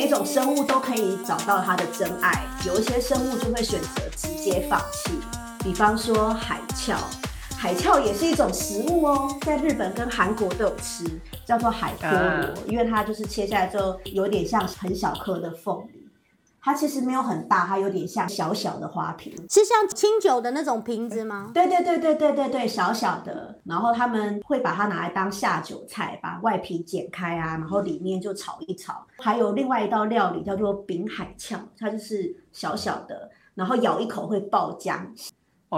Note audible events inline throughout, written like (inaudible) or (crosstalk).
每一种生物都可以找到它的真爱，有一些生物就会选择直接放弃。比方说海鞘，海鞘也是一种食物哦，在日本跟韩国都有吃，叫做海菠萝，因为它就是切下来之后有点像很小颗的凤梨。它其实没有很大，它有点像小小的花瓶，是像清酒的那种瓶子吗？对对对对对对对，小小的。然后他们会把它拿来当下酒菜，把外皮剪开啊，然后里面就炒一炒。还有另外一道料理叫做饼海鞘，它就是小小的，然后咬一口会爆浆，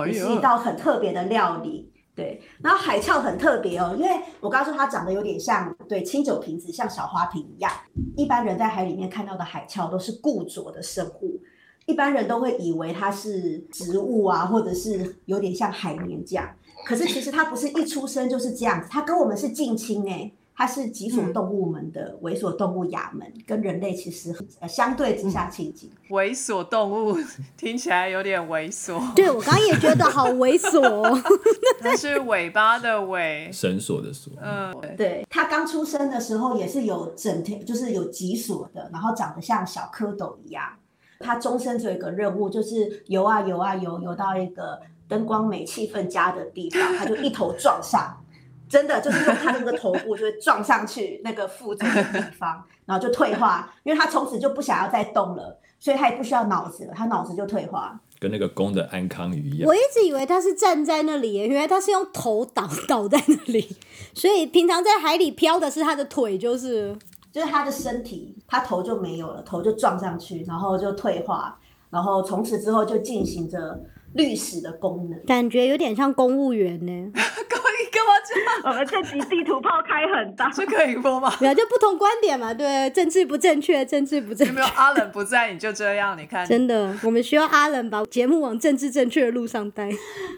也是一道很特别的料理。对，然后海鞘很特别哦，因为我刚刚说它长得有点像对清酒瓶子，像小花瓶一样。一般人在海里面看到的海鞘都是固着的生物，一般人都会以为它是植物啊，或者是有点像海绵这样。可是其实它不是一出生就是这样子，它跟我们是近亲哎。它是脊索动物们的猥琐动物亚门，跟人类其实呃相对之下亲近。(laughs) 猥琐动物 (laughs) 听起来有点猥琐。对我刚刚也觉得好猥琐。(laughs) 那是尾巴的尾，绳索的索。嗯，对。它刚出生的时候也是有整天，就是有脊索的，然后长得像小蝌蚪一样。它终身只有一个任务，就是游啊游啊游，游到一个灯光美、气氛佳的地方，它就一头撞上。真的就是用他的那个头部就会撞上去那个负重的地方，(laughs) 然后就退化，因为他从此就不想要再动了，所以他也不需要脑子了，他脑子就退化，跟那个公的安康鱼一样。我一直以为他是站在那里，原来他是用头倒倒在那里，(laughs) 所以平常在海里漂的是他的腿，就是就是他的身体，他头就没有了，头就撞上去，然后就退化，然后从此之后就进行着律师的功能，感觉有点像公务员呢。(laughs) (laughs) 我们这集地图炮开很大，是可以播吗？对啊，就不同观点嘛。对，政治不正确，政治不正确。有没有阿冷不在，你就这样？你看，真的，我们需要阿冷把节目往政治正确的路上带。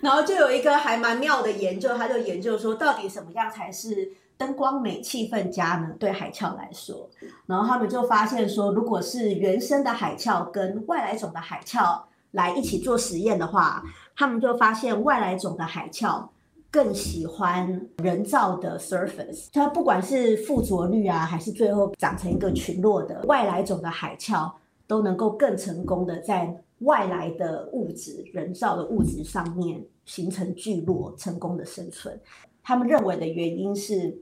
然后就有一个还蛮妙的研究，他就研究说，到底什么样才是灯光美、气氛佳呢？对海鞘来说，然后他们就发现说，如果是原生的海鞘跟外来种的海鞘来一起做实验的话，他们就发现外来种的海鞘。更喜欢人造的 surface，它不管是附着率啊，还是最后长成一个群落的外来种的海鞘，都能够更成功的在外来的物质、人造的物质上面形成聚落，成功的生存。他们认为的原因是，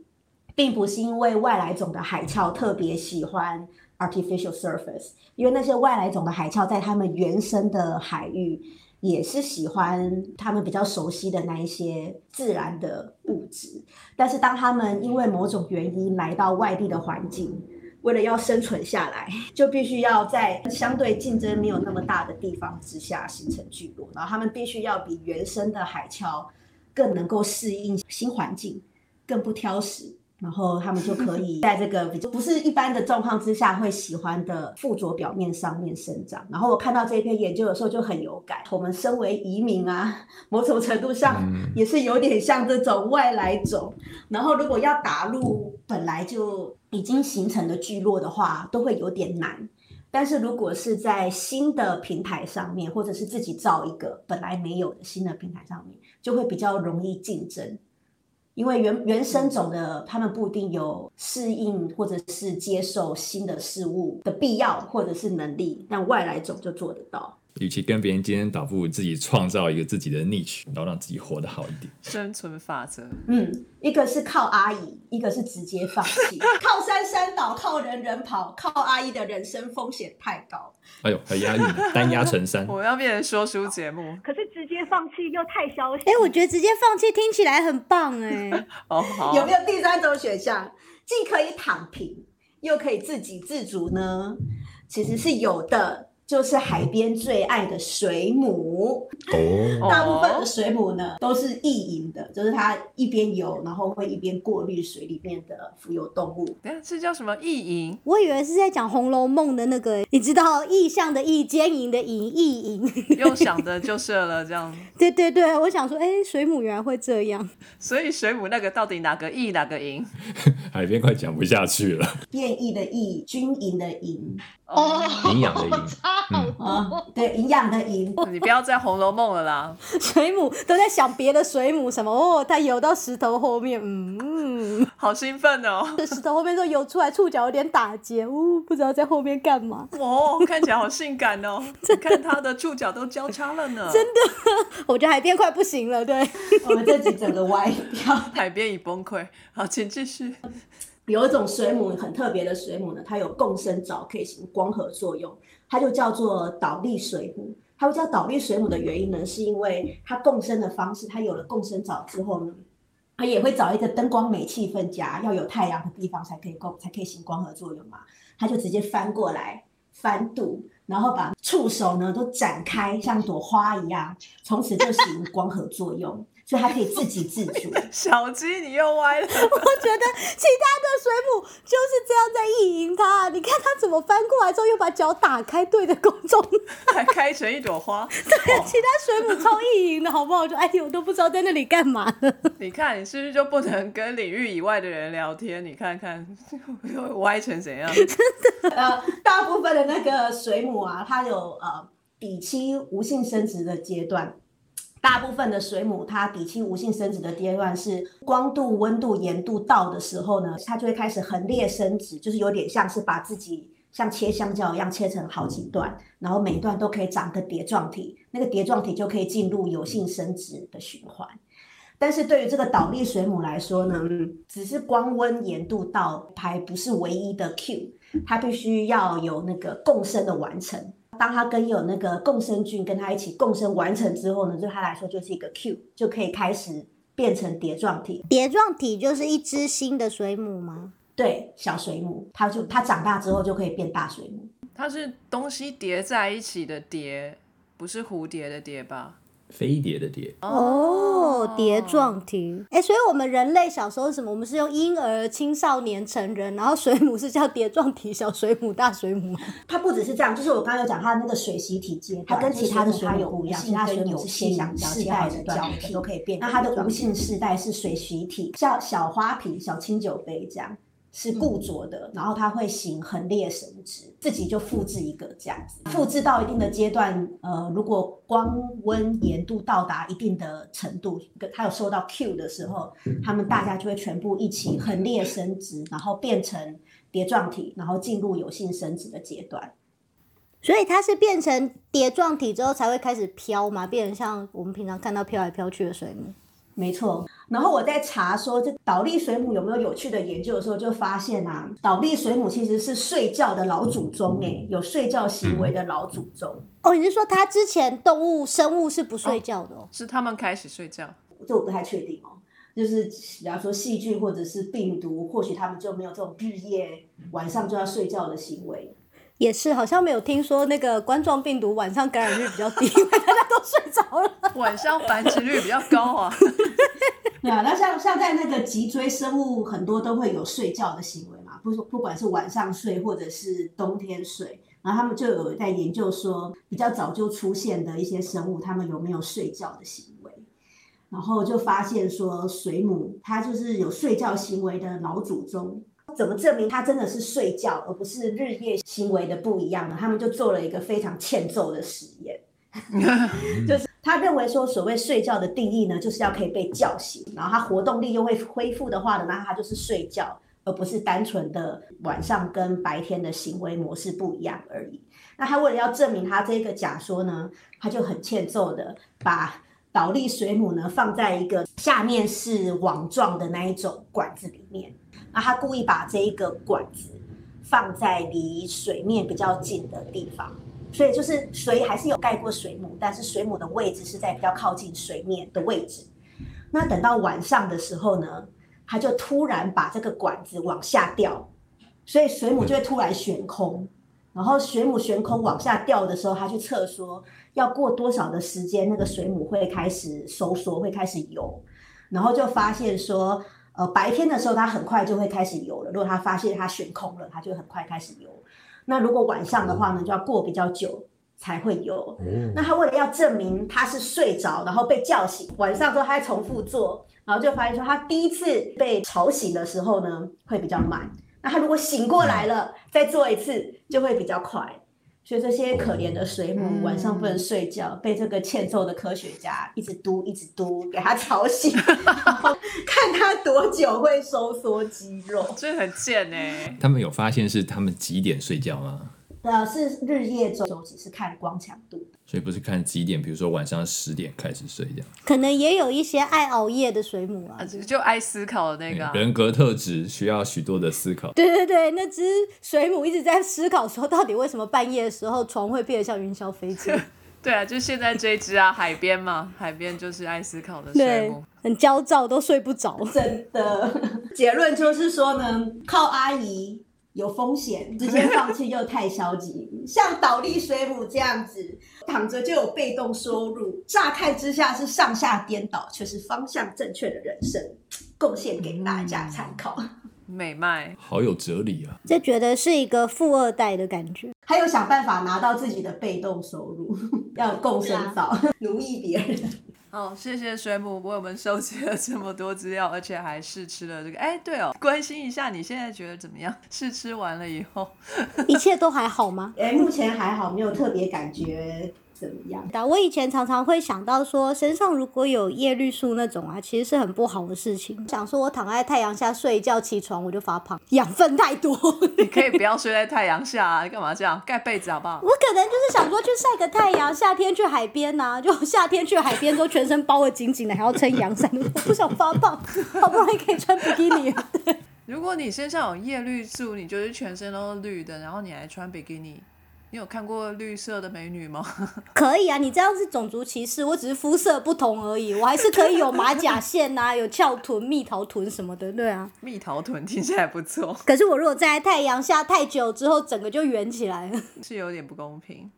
并不是因为外来种的海鞘特别喜欢 artificial surface，因为那些外来种的海鞘在他们原生的海域。也是喜欢他们比较熟悉的那一些自然的物质，但是当他们因为某种原因来到外地的环境，为了要生存下来，就必须要在相对竞争没有那么大的地方之下形成聚落，然后他们必须要比原生的海鞘更能够适应新环境，更不挑食。然后他们就可以在这个比较不是一般的状况之下会喜欢的附着表面上面生长。然后我看到这篇研究的时候就很有感。我们身为移民啊，某种程度上也是有点像这种外来种。然后如果要打入本来就已经形成的聚落的话，都会有点难。但是如果是在新的平台上面，或者是自己造一个本来没有的新的平台上面，就会比较容易竞争。因为原原生种的，他们不一定有适应或者是接受新的事物的必要或者是能力，但外来种就做得到。与其跟别人竞争，倒不如自己创造一个自己的 niche，然后让自己活得好一点。生存法则，嗯，一个是靠阿姨，一个是直接放弃。(laughs) 靠山山倒，靠人人跑，靠阿姨的人生风险太高。哎呦，很压抑，单压成山。(laughs) 我要变成说书节目，可是直接放弃又太消息。哎，我觉得直接放弃听起来很棒哎。(laughs) 哦，好。有没有第三种选项，既可以躺平，又可以自给自足呢？其实是有的。就是海边最爱的水母哦，(laughs) 大部分的水母呢都是意淫的，就是它一边游，然后会一边过滤水里面的浮游动物。哎，这叫什么意淫？我以为是在讲《红楼梦》的那个，你知道意象的意，奸淫的淫，意淫。(laughs) 用想的就是了，这样。(laughs) 对对对，我想说，哎，水母原来会这样。所以水母那个到底哪个意，哪个淫？海边快讲不下去了。变异的异，军营的营。哦，营养的营。啊，对，营养的营。(laughs) 你不要再《红楼梦》了啦。水母都在想别的水母什么哦，它游到石头后面，嗯，好兴奋哦！这石头后面都游出来，触角有点打结，呜、不知道在后面干嘛。哦，看起来好性感哦！(laughs) 你看它的触角都交叉了呢。真的，(laughs) 我觉得海边快不行了，对。我们这集整个歪掉。海边已崩溃。好，请继续。有一种水母很特别的水母呢，它有共生藻可以行光合作用，它就叫做倒立水母。它会叫倒立水母的原因呢，是因为它共生的方式，它有了共生藻之后呢，它也会找一个灯光美气氛佳，要有太阳的地方才可以共才可以行光合作用嘛。它就直接翻过来翻肚，然后把触手呢都展开，像朵花一样，从此就行光合作用。所以它可以自给自足。(laughs) 小鸡，你又歪了。我觉得其他的水母就是这样在意淫它。你看它怎么翻过来之后，又把脚打开对着空中，还开成一朵花。对，其他水母超意淫的，好不好？就哎呦，我都不知道在那里干嘛了。你看，你是不是就不能跟领域以外的人聊天？你看看，(laughs) 又歪成怎样？真的。呃，大部分的那个水母啊，它有呃比期无性生殖的阶段。大部分的水母，它底期无性生殖的阶段是光度、温度、盐度到的时候呢，它就会开始横裂生殖，就是有点像是把自己像切香蕉一样切成好几段，然后每一段都可以长个蝶状体，那个蝶状体就可以进入有性生殖的循环。但是对于这个倒立水母来说呢，只是光温盐度到还不是唯一的 Q，它必须要有那个共生的完成。当它跟有那个共生菌跟它一起共生完成之后呢，对它来说就是一个 Q，就可以开始变成蝶状体。蝶状体就是一只新的水母吗？对，小水母，它就它长大之后就可以变大水母。它是东西叠在一起的叠，不是蝴蝶的蝶吧？飞碟的碟哦，碟状体。哎，所以我们人类小时候什么？我们是用婴儿、青少年、成人，然后水母是叫碟状体，小水母、大水母。它不只是这样，就是我刚刚有讲它的那个水洗体阶，它跟其他的水母不一样，其他水母是切香蕉、切好的胶皮都可以变。那它的无性世代是水洗体，像小花瓶、小清酒杯这样。是固着的，然后它会行横裂生殖，自己就复制一个这样子。复制到一定的阶段，呃，如果光温盐度到达一定的程度，它有受到 Q 的时候，它们大家就会全部一起横裂生殖，然后变成蝶状体，然后进入有性生殖的阶段。所以它是变成蝶状体之后才会开始飘嘛，变成像我们平常看到飘来飘去的水母。没错，然后我在查说这倒立水母有没有有趣的研究的时候，就发现啊，倒立水母其实是睡觉的老祖宗哎，有睡觉行为的老祖宗。哦，你是说它之前动物生物是不睡觉的？哦，是他们开始睡觉？这我不太确定哦。就是比方说细菌或者是病毒，或许他们就没有这种日夜晚上就要睡觉的行为。也是，好像没有听说那个冠状病毒晚上感染率比较低，(laughs) 因为大家都睡着了。晚上繁殖率比较高啊。(laughs) 对啊，那像像在那个脊椎生物，很多都会有睡觉的行为嘛，不不管是晚上睡或者是冬天睡，然后他们就有在研究说，比较早就出现的一些生物，他们有没有睡觉的行为，然后就发现说，水母它就是有睡觉行为的老祖宗。怎么证明他真的是睡觉，而不是日夜行为的不一样呢？他们就做了一个非常欠揍的实验，(laughs) 就是他认为说，所谓睡觉的定义呢，就是要可以被叫醒，然后他活动力又会恢复的话呢，那他就是睡觉，而不是单纯的晚上跟白天的行为模式不一样而已。那他为了要证明他这个假说呢，他就很欠揍的把倒立水母呢放在一个下面是网状的那一种管子里面。那他故意把这一个管子放在离水面比较近的地方，所以就是水还是有盖过水母，但是水母的位置是在比较靠近水面的位置。那等到晚上的时候呢，他就突然把这个管子往下掉，所以水母就会突然悬空。然后水母悬空往下掉的时候，他去测说要过多少的时间，那个水母会开始收缩，会开始游，然后就发现说。呃，白天的时候它很快就会开始游了。如果它发现它悬空了，它就很快开始游。那如果晚上的话呢，就要过比较久才会游。那他为了要证明他是睡着，然后被叫醒，晚上之后他再重复做，然后就发现说他第一次被吵醒的时候呢会比较慢。那他如果醒过来了再做一次就会比较快。所以这些可怜的水母嗯晚上不能睡觉，被这个欠揍的科学家一直嘟一直嘟，给他吵醒，(laughs) 看他多久会收缩肌肉。这很贱哎、他们有发现是他们几点睡觉吗？呃，是日夜周只是看光强度的。所以不是看几点，比如说晚上十点开始睡这样。可能也有一些爱熬夜的水母啊啊。就爱思考的那个、啊。人格特质需要许多的思考。对对对，那只水母一直在思考说，到底为什么半夜的时候床会变得像云霄飞车？(laughs) 对啊，就现在这一只啊，海边嘛，海边就是爱思考的水母。，很焦躁，都睡不着。真的，(laughs) 结论就是说呢，靠阿姨有风险，直接放弃又太消极。像倒立水母这样子，躺着就有被动收入，乍看之下是上下颠倒，却是方向正确的人生，贡献给大家参考。美麦，好有哲理啊！这觉得是一个富二代的感觉。还有想办法拿到自己的被动收入，(laughs) 要共生造，(laughs) 奴役别人。好，谢谢水母为我们收集了这么多资料，而且还试吃了这个。哎，对哦，关心一下你现在觉得怎么样？(laughs) 试吃完了以后，一切都还好吗？哎，目前还好，没有特别感觉怎么样。我以前常常会想到说，身上如果有叶绿素那种啊，其实是很不好的事情。想说我躺在太阳下睡一觉，起床我就发胖，养分太多。你可以不要睡在太阳下啊，你 (laughs) 干嘛这样？盖被子好不好？我可能就是想说去晒个太阳，夏天去海边呐、就夏天去海边都全身包的紧紧的，还要撑阳伞，我不想发胖，好不容易可以穿比基尼。(laughs) 如果你身上有叶绿素，你就是全身都是绿的，然后你还穿比基尼，你有看过绿色的美女吗？(laughs) 可以啊，你这样是种族歧视，我只是肤色不同而已，我还是可以有马甲线呐、(laughs) 有翘臀、蜜桃臀什么的，对啊。蜜桃臀听起来不错，可是我如果站在太阳下太久之后，整个就圆起来了。是有点不公平。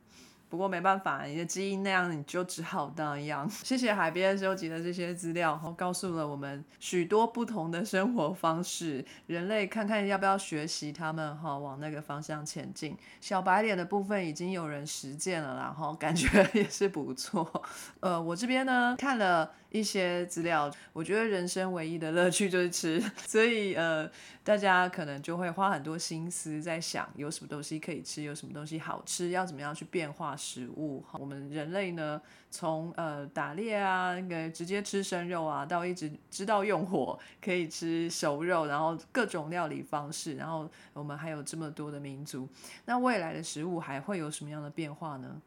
不过没办法，你的基因那样，你就只好那样。(laughs) 谢谢海边收集的这些资料，后，告诉了我们许多不同的生活方式。人类看看要不要学习他们，哈，往那个方向前进。小白脸的部分已经有人实践了然后，感觉也是不错。呃，我这边呢看了一些资料，我觉得人生唯一的乐趣就是吃，(laughs) 所以呃，大家可能就会花很多心思在想有什么东西可以吃，有什么东西好吃，要怎么样去变化食物。我们人类呢，从呃打猎啊，那个直接吃生肉啊，到一直知道用火可以吃熟肉，然后各种料理方式，然后我们还有这么多的民族，那未来的食物还会有什么样的变化呢？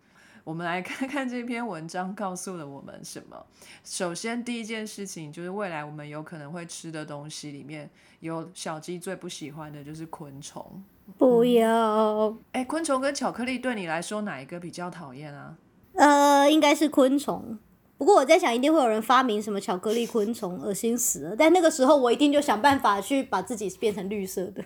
我们来看看这篇文章告诉了我们什么。首先，第一件事情就是未来我们有可能会吃的东西里面有小鸡最不喜欢的就是昆虫。不要，哎，昆虫跟巧克力对你来说哪一个比较讨厌啊？呃，应该是昆虫。不过我在想，一定会有人发明什么巧克力昆虫，恶心死了。但那个时候，我一定就想办法去把自己变成绿色的。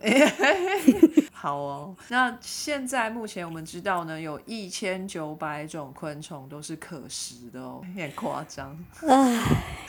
(laughs) 好哦，那现在目前我们知道呢，有一千九百种昆虫都是可食的哦，(laughs) 有点夸张。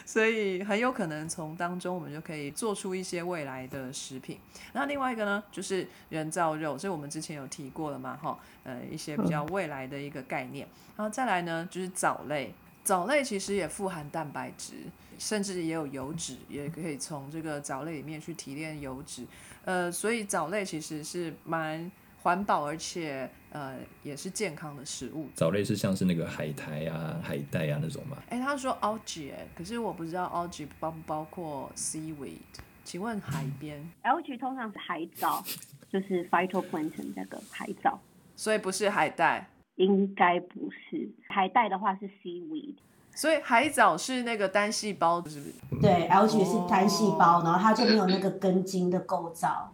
所以很有可能从当中我们就可以做出一些未来的食品。那另外一个呢，就是人造肉，这我们之前有提过了嘛，哈，呃，一些比较未来的一个概念。然后再来呢，就是藻类，藻类其实也富含蛋白质，甚至也有油脂，也可以从这个藻类里面去提炼油脂。呃，所以藻类其实是蛮环保，而且呃也是健康的食物。藻类是像是那个海苔啊、海带啊那种吗。哎，他说 algae，哎，可是我不知道 algae 包不包括 seaweed。请问海边，(laughs) algae 通常是海藻，就是 phytoplankton 那个海藻，所以不是海带，应该不是。海带的话是 seaweed，所以海藻是那个单细胞，是不是？对，algae 是单细胞，然后它就没有那个根茎的构造。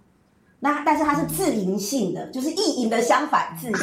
那但是它是自营性的，就是异营的相反，(laughs) 自营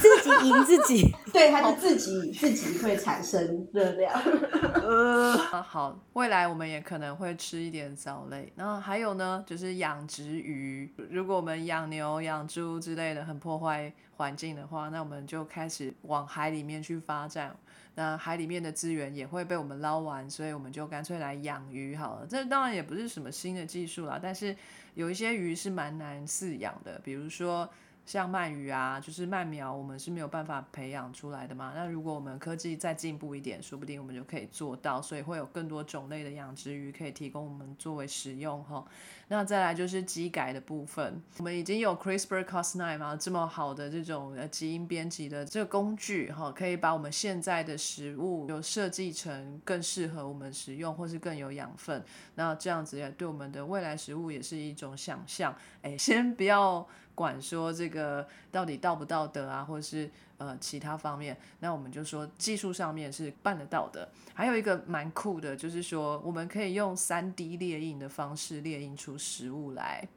自己赢自己。对，它是自己自己会产生热量。(laughs) 呃，好，未来我们也可能会吃一点藻类。然后还有呢，就是养殖鱼。如果我们养牛、养猪之类的很破坏环境的话，那我们就开始往海里面去发展。那海里面的资源也会被我们捞完，所以我们就干脆来养鱼好了。这当然也不是什么新的技术啦，但是有一些鱼是蛮难饲养的，比如说像鳗鱼啊，就是鳗苗，我们是没有办法培养出来的嘛。那如果我们科技再进步一点，说不定我们就可以做到，所以会有更多种类的养殖鱼可以提供我们作为食用哈。那再来就是基改的部分，我们已经有 CRISPR-Cas9 嘛，这么好的这种呃基因编辑的这个工具哈，可以把我们现在的食物有设计成更适合我们食用，或是更有养分。那这样子也对我们的未来食物也是一种想象。哎，先不要。管说这个到底道不道德啊，或者是呃其他方面，那我们就说技术上面是办得到的。还有一个蛮酷的，就是说我们可以用三 D 列印的方式列印出食物来。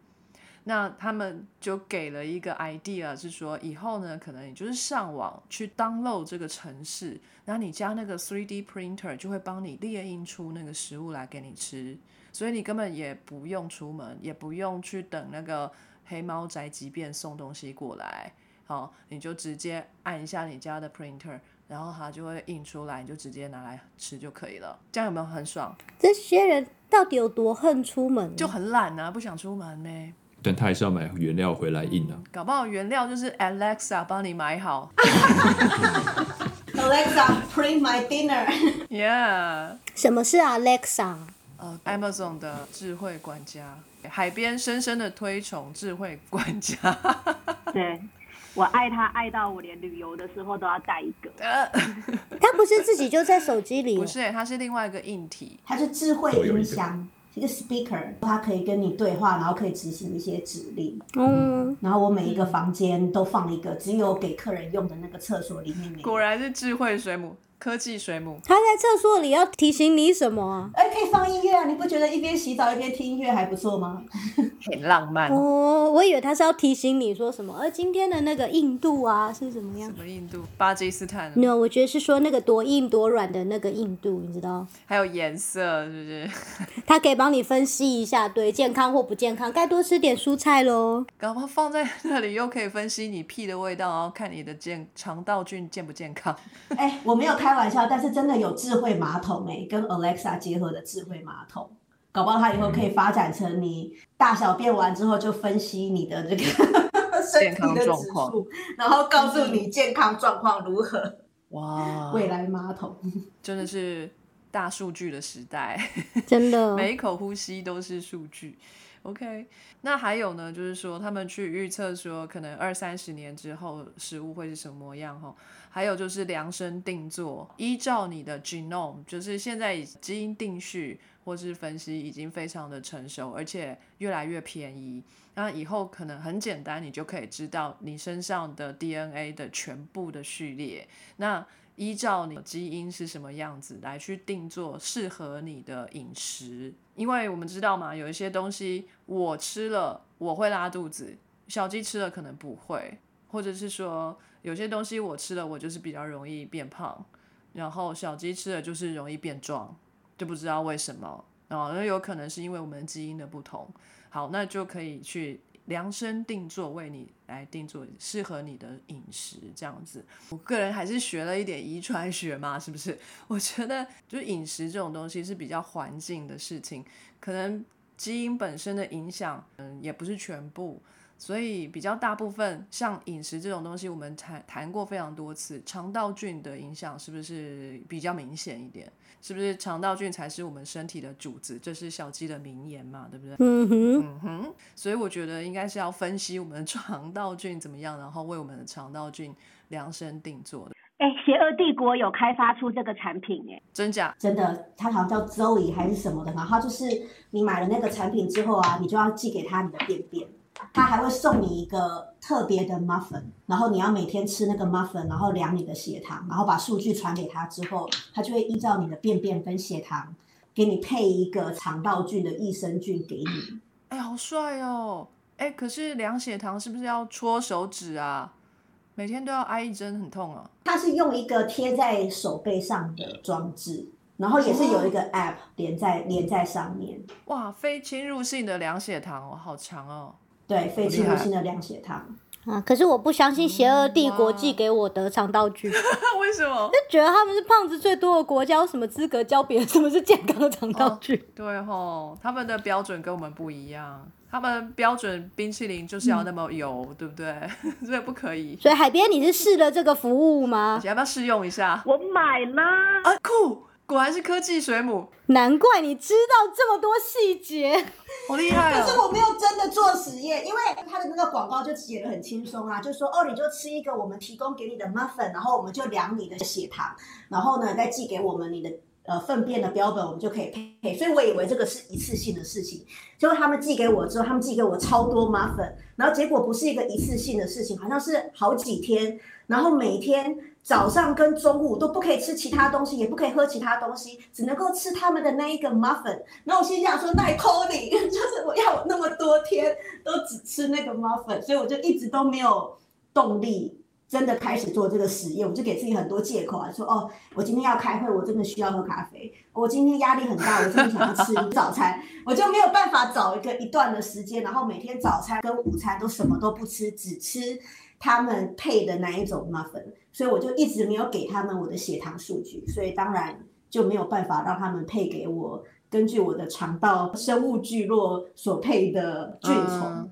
那他们就给了一个 idea，是说以后呢，可能你就是上网去 download 这个城市，然后你加那个 3D printer 就会帮你列印出那个食物来给你吃，所以你根本也不用出门，也不用去等那个。黑猫宅急便送东西过来，好，你就直接按一下你家的 printer，然后它就会印出来，你就直接拿来吃就可以了。这样有没有很爽？这些人到底有多恨出门？就很懒啊，不想出门呢。但他还是要买原料回来印啊。搞不好原料就是 Alexa 帮你买好。(laughs) Alexa print my dinner。(laughs) Yeah。什么是 Alexa？呃，Amazon 的智慧管家。海边深深的推崇智慧管家，(laughs) 对我爱他爱到我连旅游的时候都要带一个。(laughs) 他不是自己就在手机里？不是，它是另外一个硬体，它是智慧音箱，一个 speaker，它可以跟你对话，然后可以执行一些指令。嗯，然后我每一个房间都放一个，只有给客人用的那个厕所里面。果然是智慧水母。科技水母，他在厕所里要提醒你什么啊？哎，可以放音乐啊！你不觉得一边洗澡一边听音乐还不错吗？很浪漫哦。我以为他是要提醒你说什么，而今天的那个印度啊是怎么样？什么印度？巴基斯坦？No，我觉得是说那个多硬多软的那个印度，你知道？还有颜色是不是？(laughs) 他可以帮你分析一下，对健康或不健康，该多吃点蔬菜喽。搞不好放在那里又可以分析你屁的味道，然后看你的健肠道菌健不健康。(laughs) 哎，我没有开玩笑，但是真的有智慧马桶哎，跟 Alexa 结合的智慧马桶，搞不好它以后可以发展成你大小便完之后就分析你的这个 (laughs) 健康状况，然后告诉你健康状况如何。哇，未来马桶。真的是大数据的时代，真的。(laughs) 每一口呼吸都是数据。OK，那还有呢，就是说他们去预测说，可能二三十年之后食物会是什么样哈。还有就是量身定做，依照你的 genome，就是现在基因定序或是分析已经非常的成熟，而且越来越便宜。那以后可能很简单，你就可以知道你身上的 DNA 的全部的序列。那依照你基因是什么样子来去定做适合你的饮食，因为我们知道嘛，有一些东西我吃了我会拉肚子，小鸡吃了可能不会，或者是说。有些东西我吃了，我就是比较容易变胖，然后小鸡吃了就是容易变壮，就不知道为什么啊？那有可能是因为我们基因的不同。好，那就可以去量身定做，为你来定做适合你的饮食这样子。我个人还是学了一点遗传学嘛，是不是？(laughs) 我觉得就饮食这种东西是比较环境的事情，可能基因本身的影响，嗯，也不是全部。所以比较大部分像饮食这种东西，我们谈谈过非常多次，肠道菌的影响是不是比较明显一点？是不是肠道菌才是我们身体的主子？这是小鸡的名言嘛，对不对？嗯哼，嗯哼。所以我觉得应该是要分析我们的 (laughs) 肠道菌怎么样，然后为我们的肠道菌量身定做的。哎，邪恶帝国有开发出这个产品哎，真假？真的，它好像叫 Zoe 还是什么的，然后就是你买了那个产品之后啊，你就要寄给他你的便便。他还会送你一个特别的 muffin，然后你要每天吃那个 muffin，然后量你的血糖，然后把数据传给他之后，他就会依照你的便便跟血糖，给你配一个肠道菌的益生菌给你。哎，好帅哦！哎，可是量血糖是不是要戳手指啊？每天都要挨一针，很痛啊。它是用一个贴在手背上的装置，然后也是有一个 app 连在连在上面。哇，非侵入性的量血糖哦，好强哦。对，非侵入性的量血糖，啊，可是我不相信邪恶帝国寄给我的肠道剧，就 (laughs) 为什么？就觉得他们是胖子最多的国家，有什么资格教别人什么是健康的肠道剧？对吼，他们的标准跟我们不一样，他们标准冰淇淋就是要那么油，对不对？(laughs) 所以不可以。所以海边你是试了这个服务吗？要不要试用一下？我买啦，啊，酷！果然是科技水母，难怪你知道这么多细节。好厉害可是哦！我没有真的做实验，因为它的那个广告就写的很轻松啊，就说哦，你就吃一个我们提供给你的 muffin，然后我们就量你的血糖，然后呢再寄给我们你的呃粪便的标本，我们就可以配。所以我以为这个是一次性的事情，结果他们寄给我之后，他们寄给我超多 muffin，然后结果不是一个一次性的事情，好像是好几天，然后每天。早上跟中午都不可以吃其他东西，也不可以喝其他东西，只能够吃他们的那一个 muffin。然后我心想说，那也扣你，(laughs) 就是我要那么多天都只吃那个 muffin，所以我就一直都没有动力真的开始做这个实验。我就给自己很多借口啊，说哦，我今天要开会，我真的需要喝咖啡；我今天压力很大，我真的想要吃早餐，(laughs) 我就没有办法找一个一段的时间，然后每天早餐跟午餐都什么都不吃，只吃他们配的那一种奶粉。所以我就一直没有给他们我的血糖数据，所以当然就没有办法让他们配给我根据我的肠道生物聚落所配的菌虫。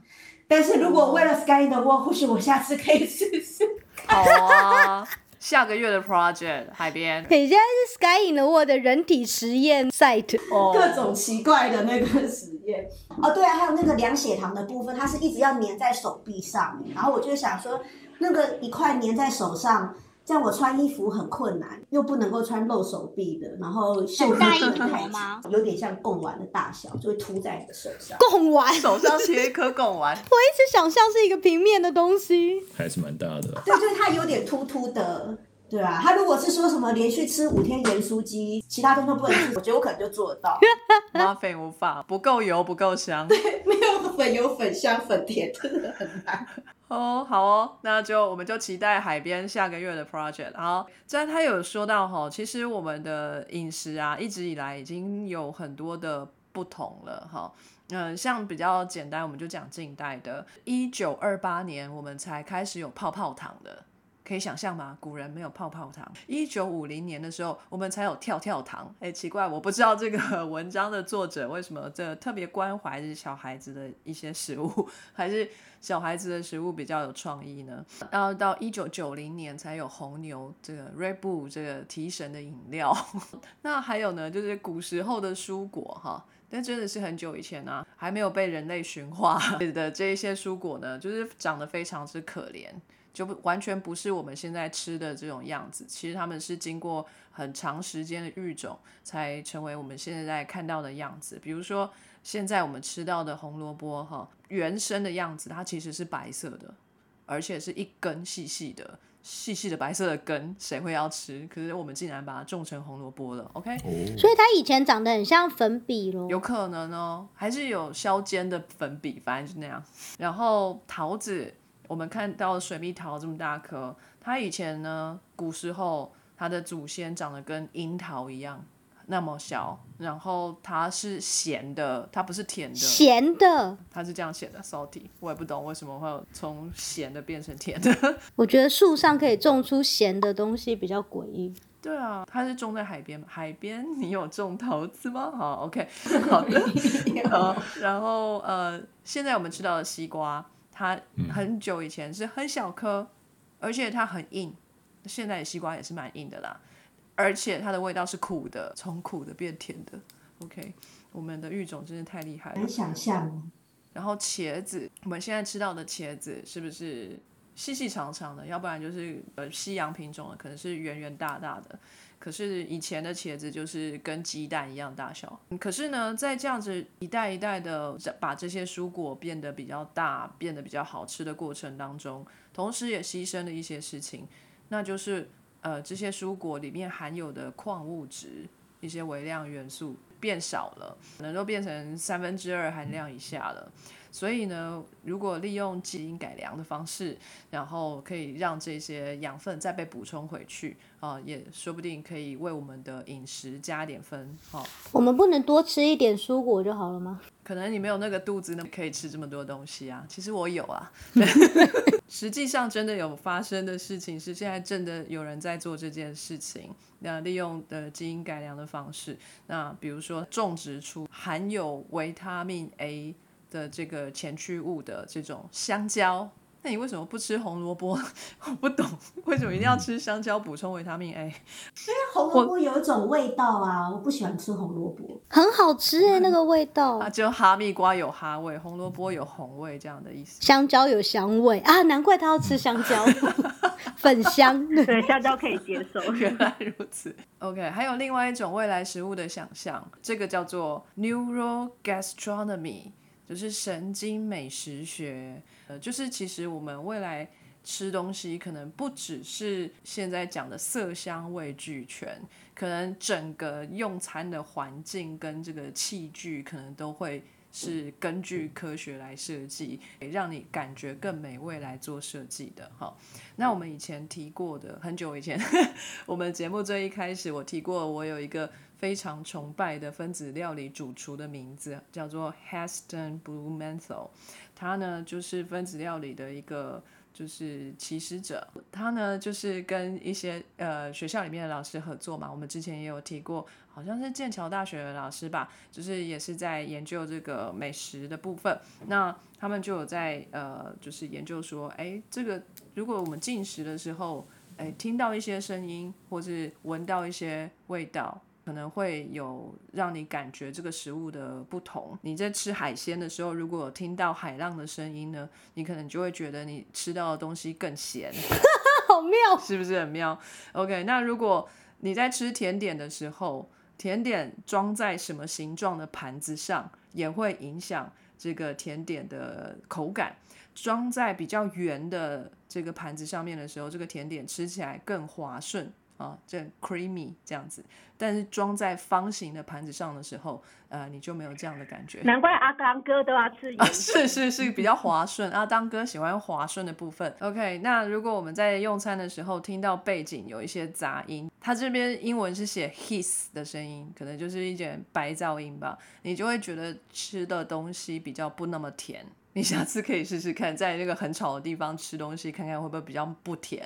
但是如果为了 Sky 的话，或许我下次可以试试。好啊，(laughs) 下个月的 project 海边可以，现在是 Sky in the World 的人体实验 site。哦各种奇怪的那个实验。哦，对啊，还有那个量血糖的部分，它是一直要粘在手臂上，然后我就想说，那个一块粘在手上。这样我穿衣服很困难，又不能够穿露手臂的，然后袖子很大吗，有点像贡丸的大小，就会凸在你的手上。贡丸，手上切一颗贡丸，(laughs) 我一直想象是一个平面的东西。还是蛮大的。对，就是它有点凸凸的，对啊。他如果是说什么连续吃五天盐酥鸡，其他东西不能吃，我觉得我可能就做得到。(laughs) muffin 无法，不够油，不够香。(laughs) 对没有粉油粉香粉甜，真的很难。哦，好哦，那就我们就期待海边下个月的 project。好，虽然他有说到哈，其实我们的饮食啊，一直以来已经有很多的不同了哈。嗯，像比较简单，我们就讲近代的，一九二八年我们才开始有泡泡糖的。可以想象吗？古人没有泡泡糖。一九五零年的时候，我们才有跳跳糖。哎，奇怪，我不知道这个 (laughs) 文章的作者为什么这特别关怀这小孩子的一些食物，还是小孩子的食物比较有创意呢？然后到一九九零年才有红牛这个 Red Bull 这个提神的饮料。(laughs) 那还有呢，就是古时候的蔬果哈。但真的是很久以前啊，还没有被人类驯化 (laughs) 的这一些蔬果呢，就是长得非常之可怜。就不完全不是我们现在吃的这种样子，其实他们是经过很长时间的育种，才成为我们现在看到的样子。比如说，现在我们吃到的红萝卜，哈，原生的样子，它其实是白色的，而且是一根细细的、细细的白色的根，谁会要吃？可是我们竟然把它种成红萝卜了，OK？哦，所以它以前长得很像粉笔咯。有可能哦，还是有削尖的粉笔，反正就那样。然后桃子，我们看到水蜜桃这么大颗，它以前呢，古时候它的祖先长得跟樱桃一样那么小，然后它是咸的，它不是甜的，咸的，它是这样写的 salty，我也不懂为什么会有从咸的变成甜的。(laughs) 我觉得树上可以种出咸的东西比较诡异。对啊，它是种在海边吗？海边你有种桃子吗？好，OK，好的。(laughs) 好，然后呃，现在我们吃到的西瓜，它很久以前是很小颗，而且它很硬。现在的西瓜也是蛮硬的啦，而且它的味道是苦的，从苦的变甜的。OK，我们的育种真是太厉害了。然后茄子，我们现在吃到的茄子是不是细细长长的？要不然就是呃西洋品种的，可能是圆圆大大的。可是以前的茄子就是跟鸡蛋一样大小。可是呢，在这样子一代一代的把这些蔬果变得比较大、变得比较好吃的过程当中，同时也牺牲了一些事情，那就是呃这些蔬果里面含有的矿物质、一些微量元素变少了，可能都变成三分之二含量以下了。所以呢，如果利用基因改良的方式，然后可以让这些养分再被补充回去啊、也说不定可以为我们的饮食加点分。好、我们不能多吃一点蔬果就好了吗？可能你没有那个肚子，那可以吃这么多东西啊。其实我有啊，(laughs) 实际上真的有发生的事情是，现在真的有人在做这件事情。那利用的基因改良的方式，那比如说种植出含有维他命 A 的这个前驱物的这种香蕉。那你为什么不吃红萝卜？我 (laughs) 不懂为什么一定要吃香蕉补充维他命 A。因为红萝卜有一种味道啊，我不喜欢吃红萝卜。很好吃哎，那个味道啊，。就哈密瓜有哈味，红萝卜有红味，这样的意思。香蕉有香味啊，难怪他要吃香蕉，(laughs) 粉香。对，香蕉可以接受。(laughs) 原来如此。OK，还有另外一种未来食物的想象，这个叫做 neurogastronomy，就是神经美食学。呃，就是其实我们未来吃东西，可能不只是现在讲的色香味俱全，可能整个用餐的环境跟这个器具，可能都会。是根据科学来设计，让你感觉更美味来做设计的哈。那我们以前提过的，很久以前，(laughs) 我们节目最一开始我提过，我有一个非常崇拜的分子料理主厨的名字叫做 Heston Blumenthal，他呢就是分子料理的一个就是起始者，他呢就是跟一些呃学校里面的老师合作嘛，我们之前也有提过，好像是剑桥大学的老师吧，就是也是在研究这个美食的部分，那他们就有在呃就是研究说，哎，这个如果我们进食的时候，哎听到一些声音，或是闻到一些味道。可能会有让你感觉这个食物的不同。你在吃海鲜的时候，如果有听到海浪的声音呢，你可能就会觉得你吃到的东西更咸，(laughs) 好妙，是不是很妙？OK，那如果你在吃甜点的时候，甜点装在什么形状的盘子上，也会影响这个甜点的口感。装在比较圆的这个盘子上面的时候，这个甜点吃起来更滑顺啊，这 creamy 这样子。但是装在方形的盘子上的时候，呃，你就没有这样的感觉。难怪阿刚哥都要吃啊，盐。是是是，比较滑顺阿。当哥喜欢滑顺的部分。OK，那如果我们在用餐的时候听到背景有一些杂音，它这边英文是写 hiss 的声音，可能就是一点白噪音吧，你就会觉得吃的东西比较不那么甜。你下次可以试试看，在那个很吵的地方吃东西，看看会不会比较不甜。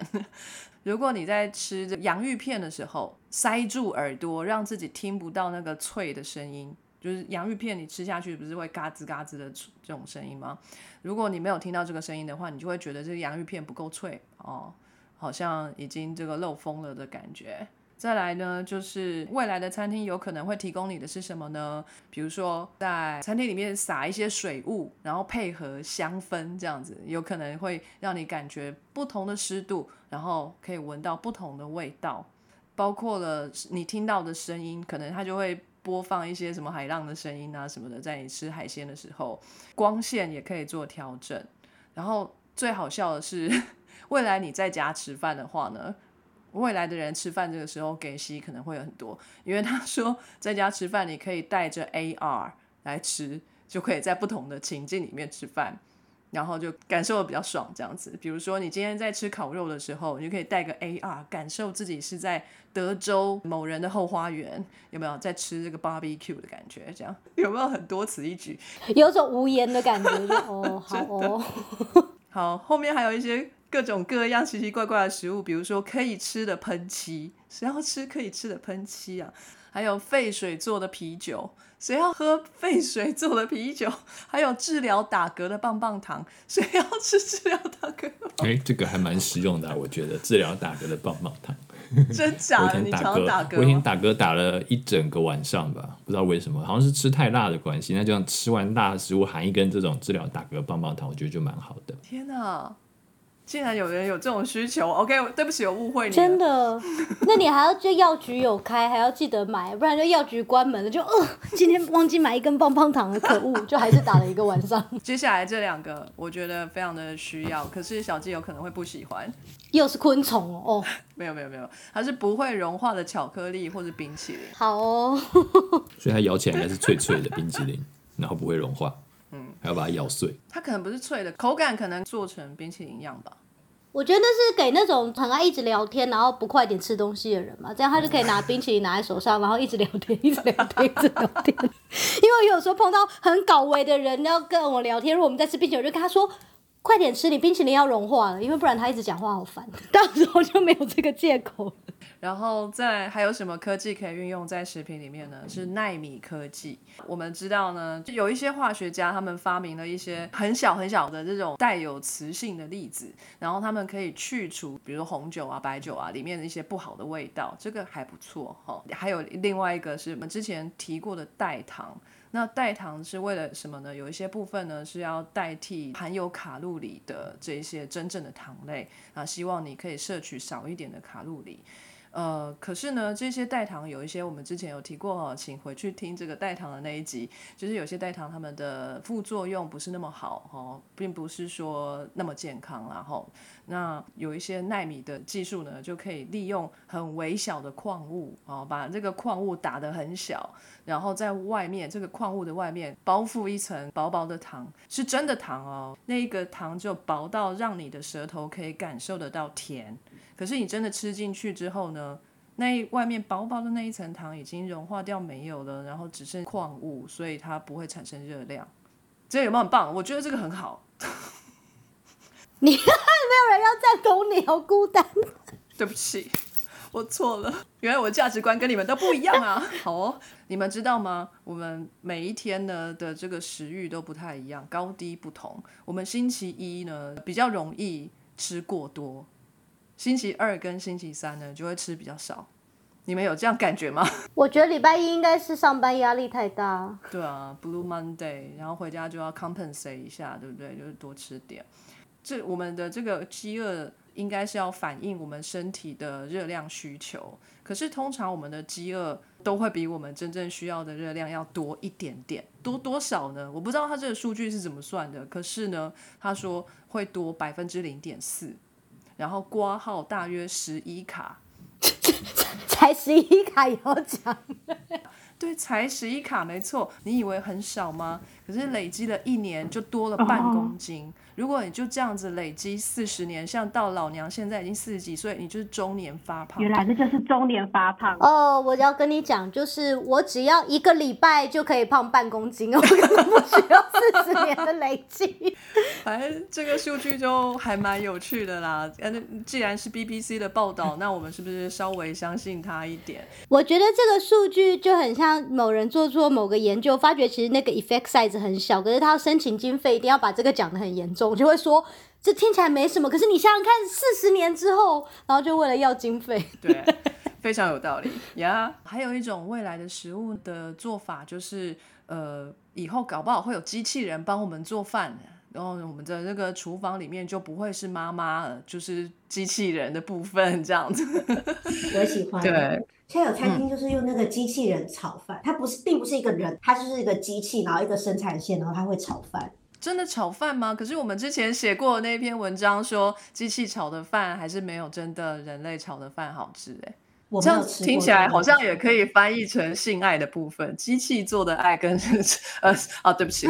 如果你在吃洋芋片的时候，塞住耳朵，让自己听不到那个脆的声音，就是洋芋片你吃下去不是会嘎吱嘎吱的这种声音吗？如果你没有听到这个声音的话，你就会觉得这个洋芋片不够脆哦，好像已经这个漏风了的感觉。再来呢，就是未来的餐厅有可能会提供你的是什么呢？比如说在餐厅里面撒一些水雾，然后配合香氛这样子，有可能会让你感觉不同的湿度，然后可以闻到不同的味道，包括了你听到的声音，可能它就会播放一些什么海浪的声音啊什么的，在你吃海鲜的时候，光线也可以做调整。然后最好笑的是，(laughs) 未来你在家吃饭的话呢？未来的人吃饭这个时候给息可能会有很多，因为他说在家吃饭你可以带着 AR 来吃，就可以在不同的情境里面吃饭，然后就感受的比较爽这样子。比如说你今天在吃烤肉的时候，你就可以带个 AR，感受自己是在德州某人的后花园，有没有在吃这个 barbecue 的感觉？这样有没有很多此一举？有种无言的感觉，哦，好哦，(laughs) 好，后面还有一些各种各样奇奇怪怪的食物，比如说可以吃的喷漆，谁要吃可以吃的喷漆啊？还有沸水做的啤酒，谁要喝沸水做的啤酒？还有治疗打嗝的棒棒糖，谁要吃治疗打嗝的棒？哎，这个还蛮实用的啊、我觉得治疗打嗝的棒棒糖。真假的？你常打嗝，我以前嗝吗？打嗝打了一整个晚上吧，不知道为什么，好像是吃太辣的关系。那就像吃完辣的食物，含一根这种治疗打嗝棒棒糖，我觉得就蛮好的。天哪！竟然有人有这种需求，OK，对不起，我误会你。真的。那你还要就药局有开，还要记得买，不然就药局关门了，就呃，今天忘记买一根棒棒糖了，可恶，(laughs) 就还是打了一个晚上，接下来这两个，我觉得非常的需要，可是小鸡有可能会不喜欢。又是昆虫哦，(laughs) 哦，没有没有没有，它是不会融化的巧克力或者冰淇淋。好哦，(laughs) 所以它咬起来应该是脆脆的冰淇淋，然后不会融化。嗯还要把它咬碎。它可能不是脆的，口感可能做成冰淇淋一样吧。我觉得那是给那种很爱一直聊天，然后不快点吃东西的人嘛，这样他就可以拿冰淇淋拿在手上，然后一直聊天，一直聊天，一直聊天。因为有时候碰到很搞味的人要跟我聊天，如果我们在吃冰淇淋，我就跟他说。快点吃，你冰淇淋要融化了，因为不然他一直讲话好烦，(laughs) 到时候就没有这个借口。然后再还有什么科技可以运用在食品里面呢？是纳米科技。我们知道呢，就有一些化学家他们发明了一些很小很小的这种带有磁性的粒子，然后他们可以去除，比如红酒啊、白酒啊里面的一些不好的味道，这个还不错哈。还有另外一个是我们之前提过的代糖。那代糖是为了什么呢？有一些部分呢是要代替含有卡路里的这一些真正的糖类啊，希望你可以摄取少一点的卡路里。呃，可是呢，这些代糖有一些我们之前有提过哦，请回去听这个代糖的那一集，就是有些代糖它们的副作用不是那么好哦，并不是说那么健康，然后那有一些纳米的技术呢，就可以利用很微小的矿物哦，把这个矿物打得很小，然后在外面这个矿物的外面包覆一层薄薄的糖，是真的糖哦，那一个糖就薄到让你的舌头可以感受得到甜。可是你真的吃进去之后呢，那外面薄薄的那一层糖已经融化掉没有了，然后只剩矿物，所以它不会产生热量。(laughs) 这有没有很棒？我觉得这个很好。你没有人要赞同你，好孤单。对不起，我错了。原来我的价值观跟你们都不一样啊。(laughs) 好哦，你们知道吗？我们每一天呢的这个食欲都不太一样，高低不同。我们星期一呢比较容易吃过多。星期二跟星期三呢，就会吃比较少。你们有这样感觉吗？我觉得礼拜一应该是上班压力太大。对啊，Blue Monday，然后回家就要 compensate 一下，对不对？就是多吃点。这我们的这个饥饿应该是要反映我们身体的热量需求。可是通常我们的饥饿都会比我们真正需要的热量要多一点点。多多少呢？我不知道他这个数据是怎么算的。可是呢，他说会多百分之零点四。然后挂号大约十一卡，(laughs) 才十一卡也要讲？对，才十一卡，没错。你以为很少吗？可是累积了一年就多了半公斤。如果你就这样子累积四十年，像到老娘现在已经四十几岁，你就是中年发胖。原来这就是中年发胖哦！我要跟你讲，就是我只要一个礼拜就可以胖半公斤我，根本不需要四十年的累积。反正这个数据就还蛮有趣的啦。嗯，既然是 BBC 的报道，那我们是不是稍微相信他一点？我觉得这个数据就很像某人做出某个研究，发觉其实那个 effect size 很小，可是他要申请经费，一定要把这个讲的很严重。我就会说，这听起来没什么，可是你想想看，四十年之后，然后就为了要经费，(laughs) 对，非常有道理呀。还有一种未来的食物的做法，就是呃，以后搞不好会有机器人帮我们做饭，然后我们的那个厨房里面就不会是妈妈，就是机器人的部分这样子。我喜欢。对，现在有餐厅就是用那个机器人炒饭，它不是，并不是一个人，它就是一个机器，然后一个生产线，然后它会炒饭。真的炒饭吗？可是我们之前写过那篇文章说，机器炒的饭还是没有真的人类炒的饭好吃哎。这样听起来好像也可以翻译成性爱的部分，机器做的爱跟呃啊，对不起，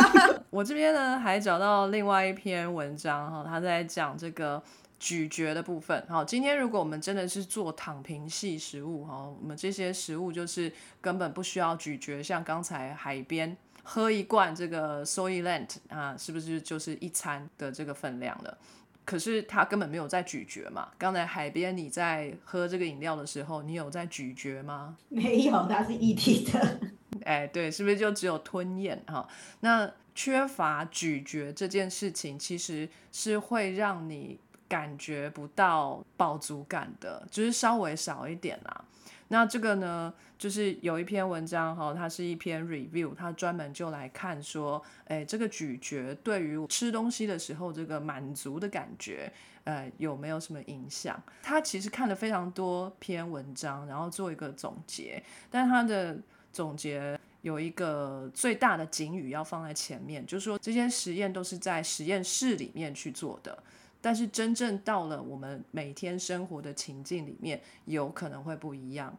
(laughs) 我这边呢还找到另外一篇文章哈，他在讲这个咀嚼的部分。好，今天如果我们真的是做躺平系食物哈，我们这些食物就是根本不需要咀嚼，像刚才海边。喝一罐这个 Soylent 啊，是不是就是一餐的这个分量了？可是它根本没有在咀嚼嘛。刚才海边你在喝这个饮料的时候，你有在咀嚼吗？没有，它是一体的。(laughs) 哎，对，是不是就只有吞咽哈？那缺乏咀嚼这件事情，其实是会让你感觉不到饱足感的，就是稍微少一点啦。那这个呢，就是有一篇文章哈，它是一篇 review，它专门就来看说，哎，这个咀嚼对于吃东西的时候这个满足的感觉，呃，有没有什么影响？他其实看了非常多篇文章，然后做一个总结，但他的总结有一个最大的警语要放在前面，就是说这些实验都是在实验室里面去做的。但是真正到了我们每天生活的情境里面，有可能会不一样。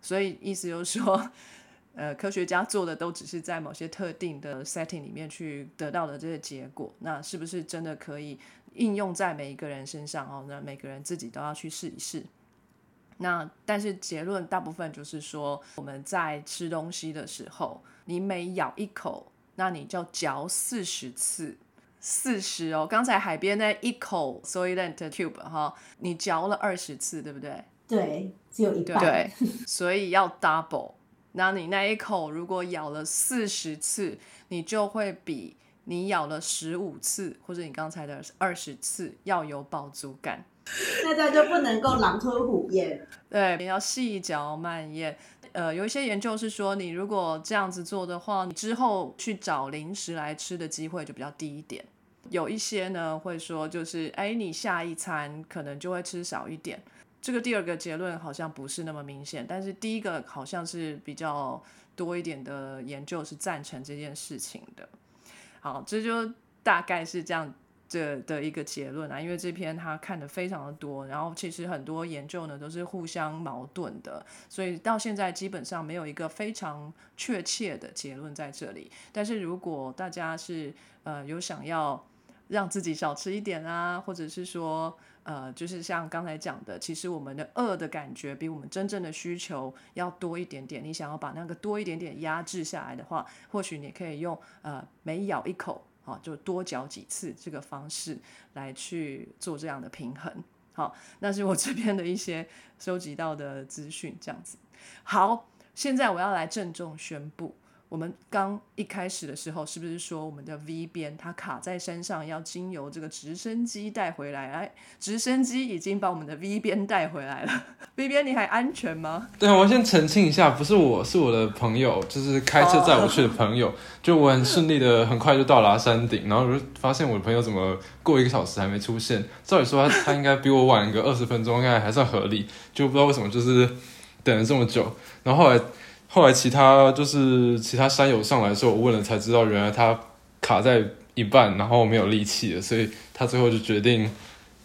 所以意思就是说，(laughs) 呃，科学家做的都只是在某些特定的 setting 里面去得到的这些结果，那是不是真的可以应用在每一个人身上哦？那每个人自己都要去试一试。那但是结论大部分就是说，我们在吃东西的时候，你每咬一口，那你就嚼四十次，四十哦。刚才海边那一口 Soylent Cube 哈，你嚼了二十次，对不对？对，只有一半。对，(laughs) 所以要 double。那你那一口如果咬了四十次，你就会比你咬了十五次或者你刚才的二十次要有饱足感。那这样就不能够狼吞虎咽。对，你要细嚼慢咽。呃，有一些研究是说，你如果这样子做的话，你之后去找零食来吃的机会就比较低一点。有一些呢会说，就是哎，你下一餐可能就会吃少一点。这个第二个结论好像不是那么明显，但是第一个好像是比较多一点的研究是赞成这件事情的。好，这就大概是这样这的一个结论啊。因为这篇他看的非常的多，然后其实很多研究呢都是互相矛盾的，所以到现在基本上没有一个非常确切的结论在这里。但是如果大家是呃有想要让自己少吃一点啊，或者是说。呃，就是像刚才讲的，其实我们的饿的感觉比我们真正的需求要多一点点。你想要把那个多一点点压制下来的话，或许你可以用呃每咬一口啊，就多缴几次这个方式来去做这样的平衡。好，那是我这边的一些收集到的资讯，这样子。好，现在我要来郑重宣布。我们刚一开始的时候，是不是说我们的 V 边它卡在山上，要经由这个直升机带回来？哎，直升机已经把我们的 V 边带回来了。(laughs) V 边你还安全吗？对，我先澄清一下，不是我是我的朋友，就是开车载我去的 (laughs) 朋友。就我很顺利的，很快就到达山顶，然后我就发现我的朋友怎么过一个小时还没出现？照理说他他应该比我晚个二十分钟，应该还算合理。就不知道为什么就是等了这么久，然后后来。后来其他就是其他山友上来的时候，我问了才知道，原来他卡在一半，然后没有力气了，所以他最后就决定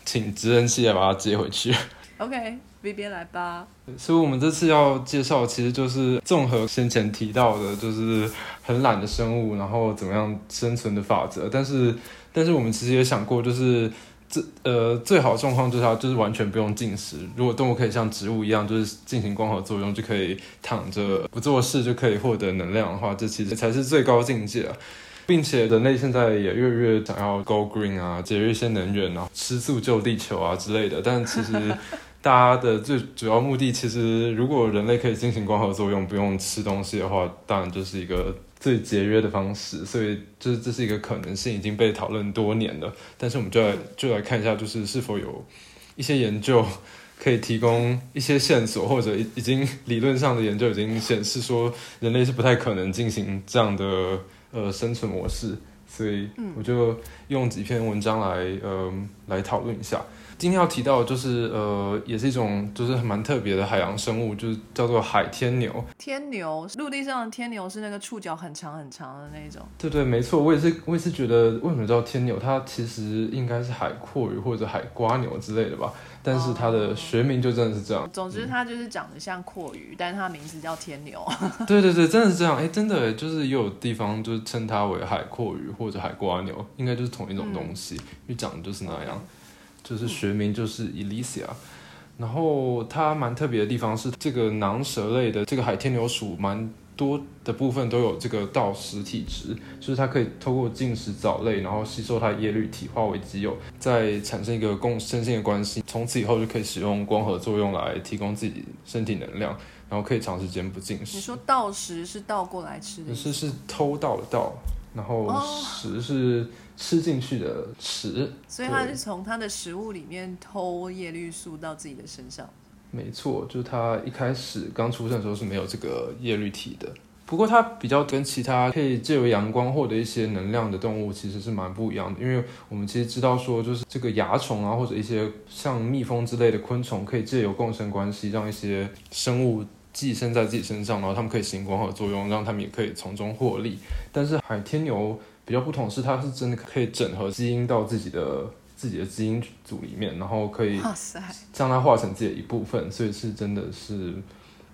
请直升机来把他接回去。OK，V 边来吧。所以我们这次要介绍，其实就是综合先前提到的，就是很懒的生物，然后怎么样生存的法则。但是，但是我们其实也想过，就是。这呃，最好的状况就是它就是完全不用进食。如果动物可以像植物一样，就是进行光合作用，就可以躺着不做事就可以获得能量的话，这其实才是最高境界啊！并且人类现在也越来越想要 go green 啊，节约一些能源啊，吃素救地球啊之类的。但其实大家的最主要目的，其实如果人类可以进行光合作用，不用吃东西的话，当然就是一个。最节约的方式，所以这这是一个可能性，已经被讨论多年了。但是我们就来就来看一下，就是是否有一些研究可以提供一些线索，或者已经理论上的研究已经显示说，人类是不太可能进行这样的呃生存模式。所以我就用几篇文章来呃来讨论一下。今天要提到就是呃，也是一种就是蛮特别的海洋生物，就是叫做海天牛。天牛，陆地上的天牛是那个触角很长很长的那种。对对，没错，我也是，我也是觉得为什么叫天牛？它其实应该是海阔鱼或者海瓜牛之类的吧。但是它的学名就真的是这样。总之，它就是长得像阔鱼，但是它名字叫天牛。(laughs) 对对对，真的是这样。哎，真的，就是也有地方就是称它为海阔鱼或者海瓜牛，应该就是同一种东西，因为长得就是那样。就是学名就是 Elysia，然后它蛮特别的地方是这个囊蛇类的这个海天牛属蛮多的部分都有这个盗食体质，就是它可以透过进食藻类，然后吸收它的叶绿体化为己有，再产生一个共生性的关系，从此以后就可以使用光合作用来提供自己身体能量，然后可以长时间不进食。你说盗食是倒过来吃的？是是偷盗的盗，然后食是。吃进去的食，所以它是从它的食物里面偷叶绿素到自己的身上。没错，就是它一开始刚出生的时候是没有这个叶绿体的。不过它比较跟其他可以借由阳光获得一些能量的动物其实是蛮不一样的。因为我们其实知道说，就是这个蚜虫啊，或者一些像蜜蜂之类的昆虫，可以借由共生关系，让一些生物寄生在自己身上，然后它们可以行光合作用，让它们也可以从中获利。但是海天牛。比较不同是，它是真的可以整合基因到自己的自己的基因组里面，然后可以将它化成自己的一部分，所以是真的是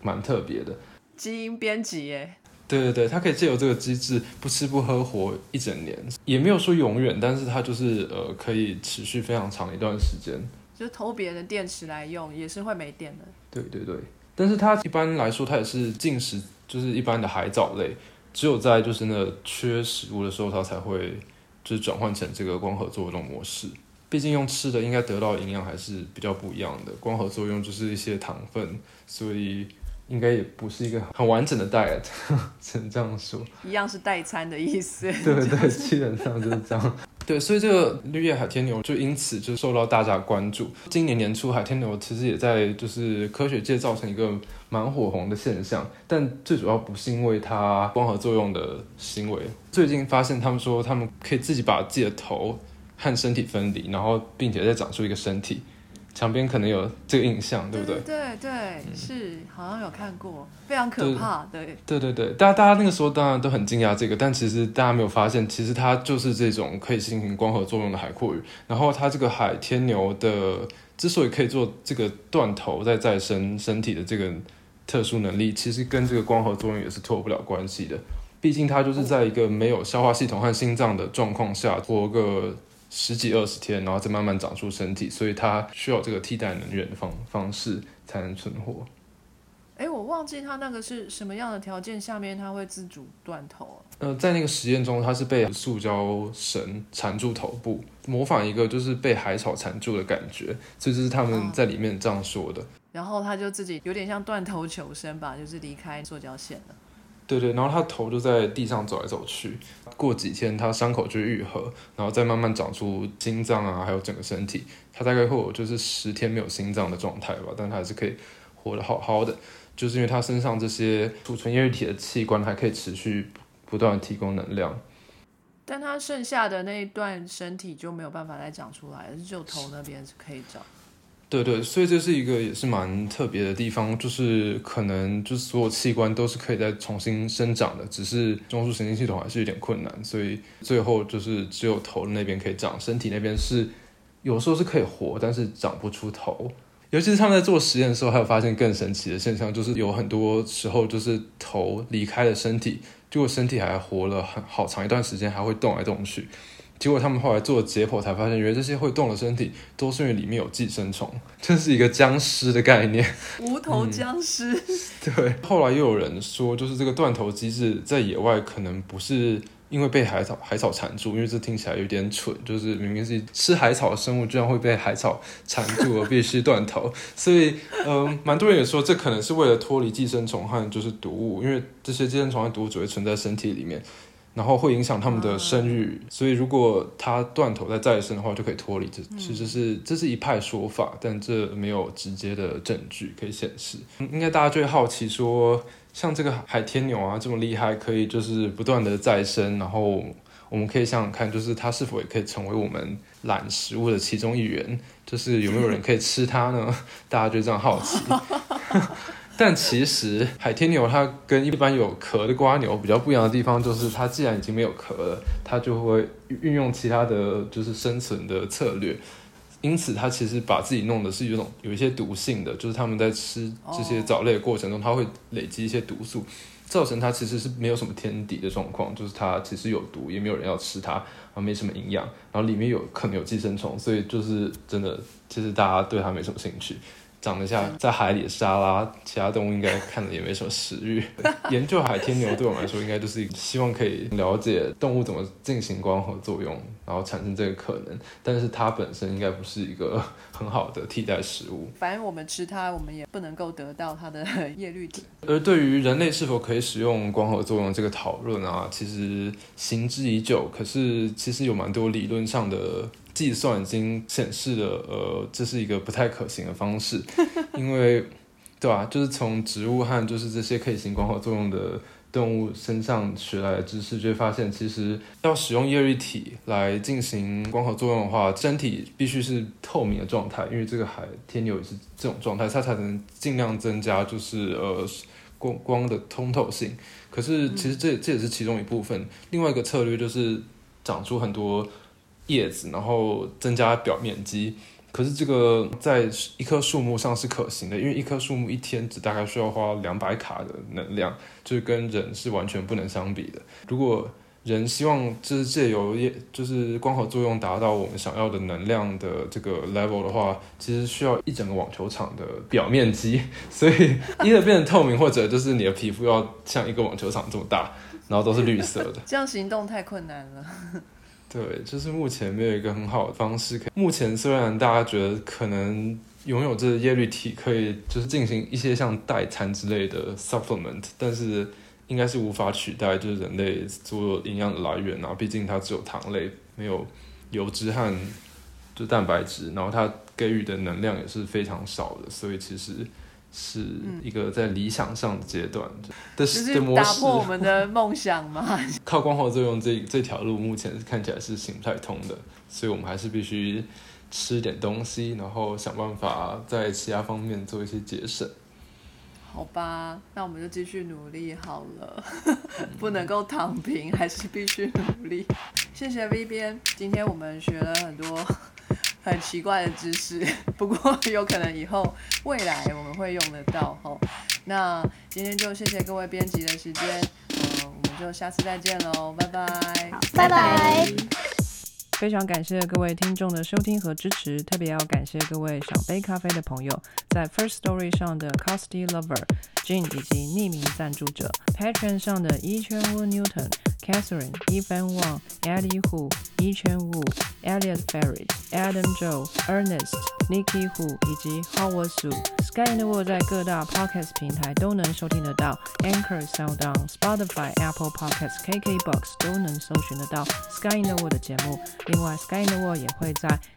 蛮特别的。基因编辑耶？对对对，它可以借由这个机制不吃不喝活一整年，也没有说永远，但是它就是呃可以持续非常长一段时间。就是偷别人的电池来用，也是会没电的。对对对，但是它一般来说它也是进食，就是一般的海藻类，只有在就是那缺食物的时候，它才会就是转换成这个光合作用模式。毕竟用吃的应该得到的营养还是比较不一样的，光合作用就是一些糖分，所以应该也不是一个很完整的 diet，(laughs) 只能这样说。一样是代餐的意思。对对对，基本上就是这样。对，所以这个绿叶海天牛就因此就受到大家关注。今年年初，海天牛其实也在就是科学界造成一个蛮火红的现象，但最主要不是因为它光合作用的行为。最近发现他们说，他们可以自己把自己的头和身体分离，然后并且再长出一个身体。墙边可能有这个印象，对不对？对对，是好像有看过，非常可怕。对对对对，大家大家那个时候当然都很惊讶这个，但其实大家没有发现，其实它就是这种可以进行光合作用的海阔鱼。然后它这个海天牛的之所以可以做这个断头再再生身体的这个特殊能力，其实跟这个光合作用也是脱不了关系的。毕竟它就是在一个没有消化系统和心脏的状况下活个。十几二十天，然后再慢慢长出身体，所以它需要这个替代能源的方方式才能存活。哎，我忘记它那个是什么样的条件下面它会自主断头。呃，在那个实验中，它是被塑胶绳缠住头部，模仿一个就是被海草缠住的感觉，这就是他们在里面这样说的。然后它就自己有点像断头求生吧，就是离开塑胶线了。对对，然后他头就在地上走来走去，过几天他伤口就愈合，然后再慢慢长出心脏啊，还有整个身体。他大概会有就是十天没有心脏的状态吧，但他还是可以活得好好的，就是因为他身上这些储存液体的器官还可以持续不断提供能量。但他剩下的那一段身体就没有办法再长出来，只有头那边是可以长。对对，所以这是一个也是蛮特别的地方，就是可能就是所有器官都是可以再重新生长的，只是中枢神经系统还是有点困难，所以最后就是只有头那边可以长，身体那边是有时候是可以活，但是长不出头。尤其是他们在做实验的时候，还有发现更神奇的现象，就是有很多时候就是头离开了身体，结果身体还活了很好长一段时间，还会动来动去。结果他们后来做解剖才发现，原来这些会动的身体都是因为里面有寄生虫，(laughs) 这是一个僵尸的概念，无头僵尸。(laughs) 对，后来又有人说，就是这个断头机制在野外可能不是因为被海草海草缠住，因为这听起来有点蠢，就是明明是吃海草的生物，居然会被海草缠住而必须断头。(laughs) 所以，嗯，蛮多人也说，这可能是为了脱离寄生虫和就是毒物，因为这些寄生虫和毒物只会存在身体里面。然后会影响他们的生育，所以如果它断头再再生的话，就可以脱离。这其实是这是一派说法，但这没有直接的证据可以显示。应该大家就会好奇说，像这个海天牛啊这么厉害，可以就是不断的再生，然后我们可以想想看，就是它是否也可以成为我们懒食物的其中一员？就是有没有人可以吃它呢？(laughs) 大家就这样好奇。(laughs) 但其实海天牛它跟一般有壳的瓜牛比较不一样的地方，就是它既然已经没有壳了，它就会运用其他的就是生存的策略。因此，它其实把自己弄的是有种有一些毒性的，就是他们在吃这些藻类的过程中，它会累积一些毒素，造成它其实是没有什么天敌的状况，就是它其实有毒，也没有人要吃它，然后没什么营养，然后里面有可能有寄生虫，所以就是真的，其实大家对它没什么兴趣。长得像在海里的沙拉，其他动物应该看着也没什么食欲。(laughs) 研究海天牛对我来说，应该就是希望可以了解动物怎么进行光合作用，然后产生这个可能。但是它本身应该不是一个很好的替代食物。反正我们吃它，我们也不能够得到它的 (laughs) 叶绿体。而对于人类是否可以使用光合作用这个讨论啊，其实行之已久。可是其实有蛮多理论上的。计算已经显示了，呃，这是一个不太可行的方式，(laughs) 因为，对吧？就是从植物和就是这些可以行光合作用的动物身上学来的知识，就会发现，其实要使用叶绿体来进行光合作用的话，身体必须是透明的状态，因为这个海天牛也是这种状态，它才能尽量增加就是呃光光的通透性。可是其实这这也是其中一部分，另外一个策略就是长出很多。叶子，然后增加表面积，可是这个在一棵树木上是可行的，因为一棵树木一天只大概需要花两百卡的能量，就是跟人是完全不能相比的。如果人希望就是借由也就是光合作用达到我们想要的能量的这个 level 的话，其实需要一整个网球场的表面积，所以一的变成透明，或者就是你的皮肤要像一个网球场这么大，然后都是绿色的。(laughs) 这样行动太困难了。对，就是目前没有一个很好的方式可以。目前虽然大家觉得可能拥有这个叶绿体可以就是进行一些像代餐之类的 supplement，但是应该是无法取代就是人类所有营养的来源啊。毕竟它只有糖类，没有油脂和就蛋白质，然后它给予的能量也是非常少的，所以其实是一个在理想上的阶段的模式。打破我们的梦想嘛。(laughs) 靠光合作用这这条路目前看起来是行不太通的，所以我们还是必须吃点东西，然后想办法在其他方面做一些节省。好吧，那我们就继续努力好了，(laughs) 不能够躺平，还是必须努力。谢谢 V 边，今天我们学了很多很奇怪的知识，(laughs) 不过有可能以后未来我们会用得到哈。那今天就谢谢各位编辑的时间，嗯，我们就下次再见喽，拜拜。拜拜。非常感谢各位听众的收听和支持，特别要感谢各位想杯咖啡的朋友，在 First Story 上的 Costy Lover、Jane 以及匿名赞助者，Patreon 上的一圈乌 Newton、Catherine、Evan Wang、Eddie Hu、一圈乌、Elliot Ferris、Adam Joe、Ernest、Nikki Hu 以及 Howard Su。Sky in the World 在各大 Podcast 平台都能收听得到，Anchor、SoundOn、Spotify、Apple Podcasts、KKBox 都能搜寻得到 Sky in the World 的节目。另外，Sky in the World 也会在